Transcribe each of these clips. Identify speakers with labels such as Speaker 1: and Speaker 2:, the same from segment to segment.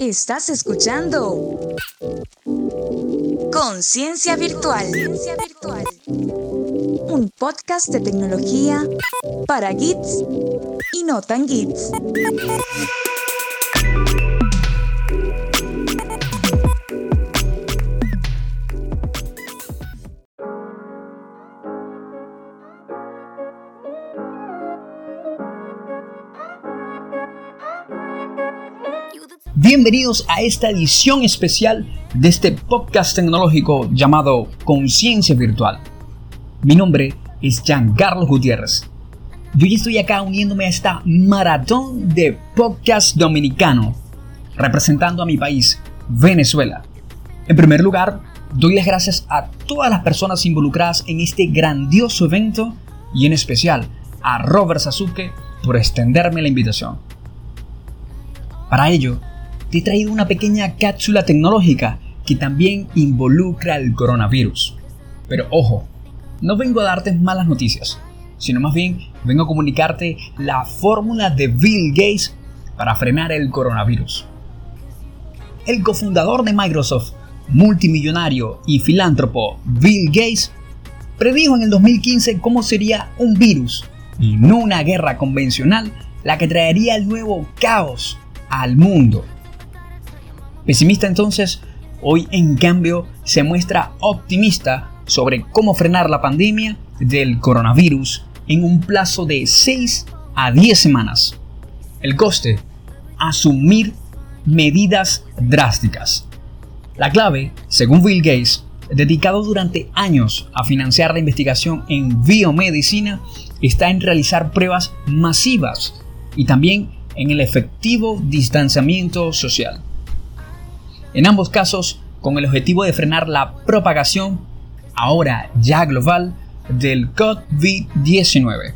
Speaker 1: Estás escuchando Conciencia Virtual. Un podcast de tecnología para geeks y no tan geeks.
Speaker 2: Bienvenidos a esta edición especial de este podcast tecnológico llamado Conciencia Virtual. Mi nombre es Giancarlo Gutiérrez. Yo ya estoy acá uniéndome a esta maratón de podcast dominicano, representando a mi país, Venezuela. En primer lugar, doy las gracias a todas las personas involucradas en este grandioso evento y en especial a Robert Sasuke por extenderme la invitación. Para ello, te he traído una pequeña cápsula tecnológica que también involucra el coronavirus. Pero ojo, no vengo a darte malas noticias, sino más bien vengo a comunicarte la fórmula de Bill Gates para frenar el coronavirus. El cofundador de Microsoft, multimillonario y filántropo Bill Gates, predijo en el 2015 cómo sería un virus y no una guerra convencional la que traería el nuevo caos al mundo. Pesimista entonces, hoy en cambio se muestra optimista sobre cómo frenar la pandemia del coronavirus en un plazo de 6 a 10 semanas. El coste, asumir medidas drásticas. La clave, según Bill Gates, dedicado durante años a financiar la investigación en biomedicina, está en realizar pruebas masivas y también en el efectivo distanciamiento social en ambos casos con el objetivo de frenar la propagación, ahora ya global, del COVID-19.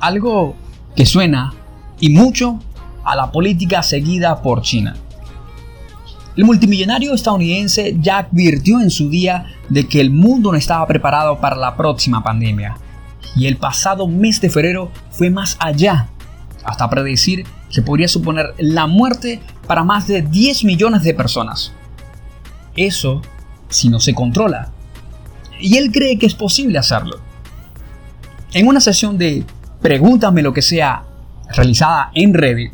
Speaker 2: Algo que suena y mucho a la política seguida por China. El multimillonario estadounidense ya advirtió en su día de que el mundo no estaba preparado para la próxima pandemia. Y el pasado mes de febrero fue más allá, hasta predecir que podría suponer la muerte para más de 10 millones de personas. Eso si no se controla. Y él cree que es posible hacerlo. En una sesión de Pregúntame lo que sea realizada en Reddit,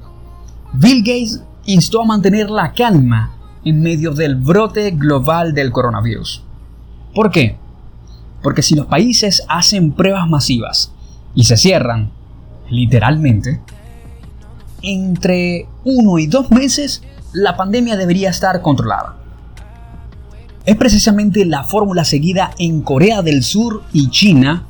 Speaker 2: Bill Gates instó a mantener la calma en medio del brote global del coronavirus. ¿Por qué? Porque si los países hacen pruebas masivas y se cierran, literalmente, entre uno y dos meses la pandemia debería estar controlada. Es precisamente la fórmula seguida en Corea del Sur y China,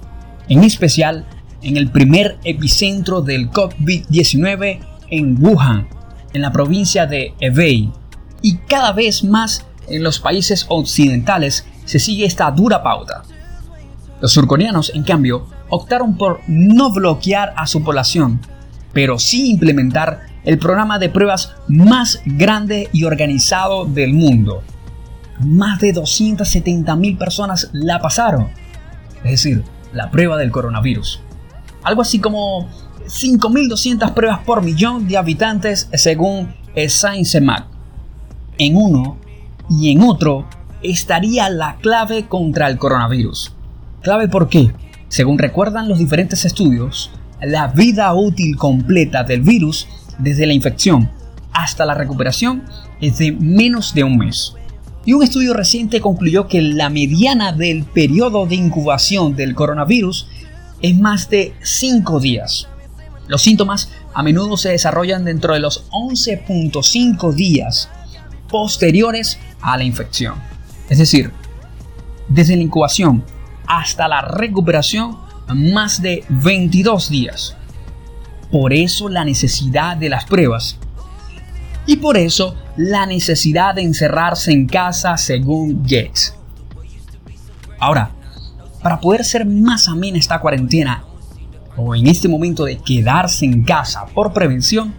Speaker 2: en especial en el primer epicentro del COVID-19 en Wuhan, en la provincia de Hebei, y cada vez más en los países occidentales se sigue esta dura pauta. Los surcoreanos, en cambio, optaron por no bloquear a su población pero sí implementar el programa de pruebas más grande y organizado del mundo. Más de 270.000 personas la pasaron. Es decir, la prueba del coronavirus. Algo así como 5.200 pruebas por millón de habitantes según ScienceMac. En uno y en otro estaría la clave contra el coronavirus. ¿Clave por qué? Según recuerdan los diferentes estudios, la vida útil completa del virus desde la infección hasta la recuperación es de menos de un mes. Y un estudio reciente concluyó que la mediana del periodo de incubación del coronavirus es más de 5 días. Los síntomas a menudo se desarrollan dentro de los 11.5 días posteriores a la infección. Es decir, desde la incubación hasta la recuperación más de 22 días. Por eso la necesidad de las pruebas. Y por eso la necesidad de encerrarse en casa según Gates. Ahora, para poder ser más amena esta cuarentena, o en este momento de quedarse en casa por prevención,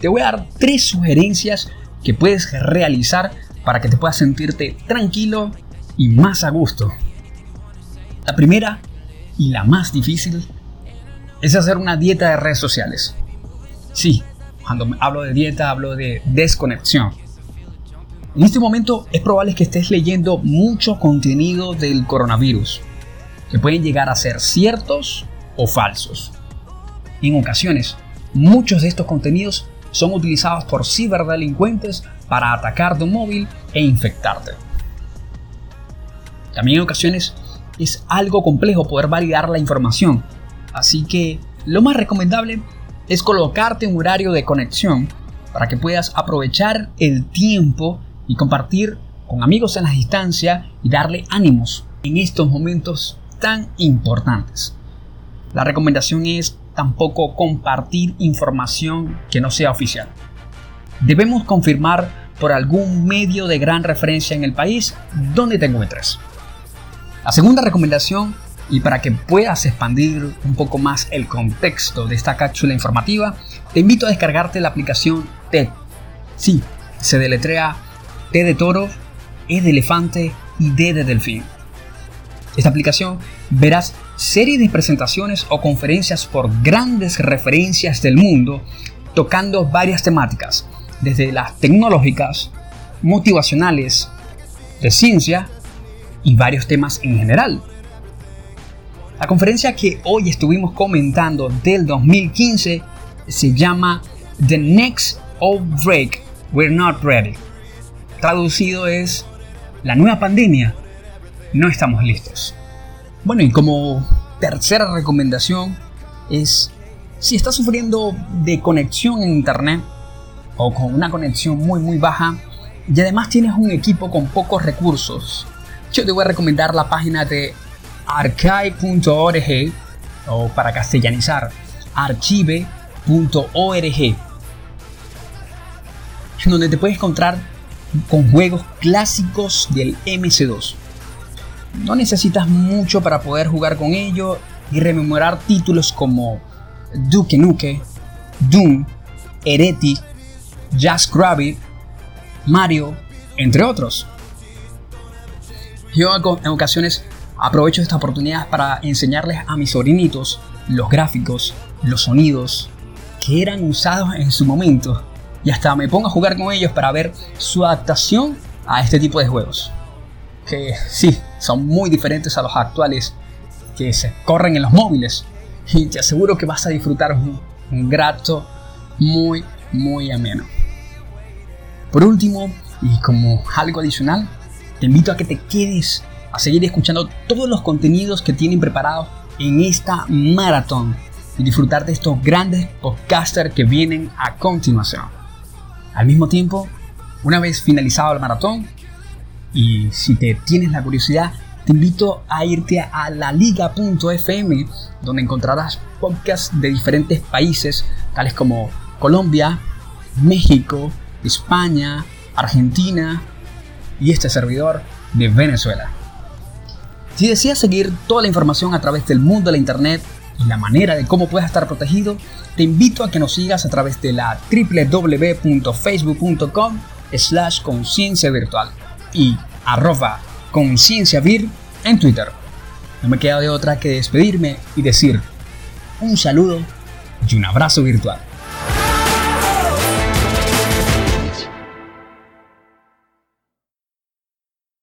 Speaker 2: te voy a dar tres sugerencias que puedes realizar para que te puedas sentirte tranquilo y más a gusto. La primera y la más difícil es hacer una dieta de redes sociales. Sí, Cuando hablo de dieta, hablo de desconexión. En este momento es probable que estés leyendo mucho contenido del coronavirus, que pueden llegar a ser ciertos o falsos. En ocasiones, muchos de estos contenidos son utilizados por ciberdelincuentes para atacar tu móvil e infectarte. También en ocasiones es algo complejo poder validar la información, así que lo más recomendable es colocarte un horario de conexión para que puedas aprovechar el tiempo y compartir con amigos en la distancia y darle ánimos en estos momentos tan importantes. La recomendación es tampoco compartir información que no sea oficial. Debemos confirmar por algún medio de gran referencia en el país donde te encuentres. La segunda recomendación, y para que puedas expandir un poco más el contexto de esta cápsula informativa, te invito a descargarte la aplicación TED. Sí, se deletrea T de toro, E de elefante y D de delfín. Esta aplicación verás series de presentaciones o conferencias por grandes referencias del mundo tocando varias temáticas, desde las tecnológicas, motivacionales, de ciencia y varios temas en general. La conferencia que hoy estuvimos comentando del 2015 se llama The Next Outbreak We're Not Ready traducido es la nueva pandemia, no estamos listos. Bueno, y como tercera recomendación es, si estás sufriendo de conexión en internet o con una conexión muy muy baja y además tienes un equipo con pocos recursos, yo te voy a recomendar la página de archive.org o para castellanizar archive.org donde te puedes encontrar con juegos clásicos del MC2. No necesitas mucho para poder jugar con ello y rememorar títulos como Duke Nuke, Doom, Heretic, Jazz Rabbit, Mario, entre otros. Yo en ocasiones aprovecho esta oportunidad para enseñarles a mis sobrinitos los gráficos, los sonidos que eran usados en su momento y hasta me pongo a jugar con ellos para ver su adaptación a este tipo de juegos. Que sí, son muy diferentes a los actuales que se corren en los móviles. Y te aseguro que vas a disfrutar un, un grato muy, muy ameno. Por último, y como algo adicional, te invito a que te quedes a seguir escuchando todos los contenidos que tienen preparados en esta maratón y disfrutar de estos grandes podcasters que vienen a continuación. Al mismo tiempo, una vez finalizado el maratón, y si te tienes la curiosidad, te invito a irte a la liga.fm, donde encontrarás podcasts de diferentes países, tales como Colombia, México, España, Argentina y este servidor de Venezuela. Si deseas seguir toda la información a través del mundo de la Internet, y la manera de cómo puedes estar protegido, te invito a que nos sigas a través de la www.facebook.com slash conciencia virtual y arroba concienciavir en Twitter. No me queda de otra que despedirme y decir un saludo y un abrazo virtual.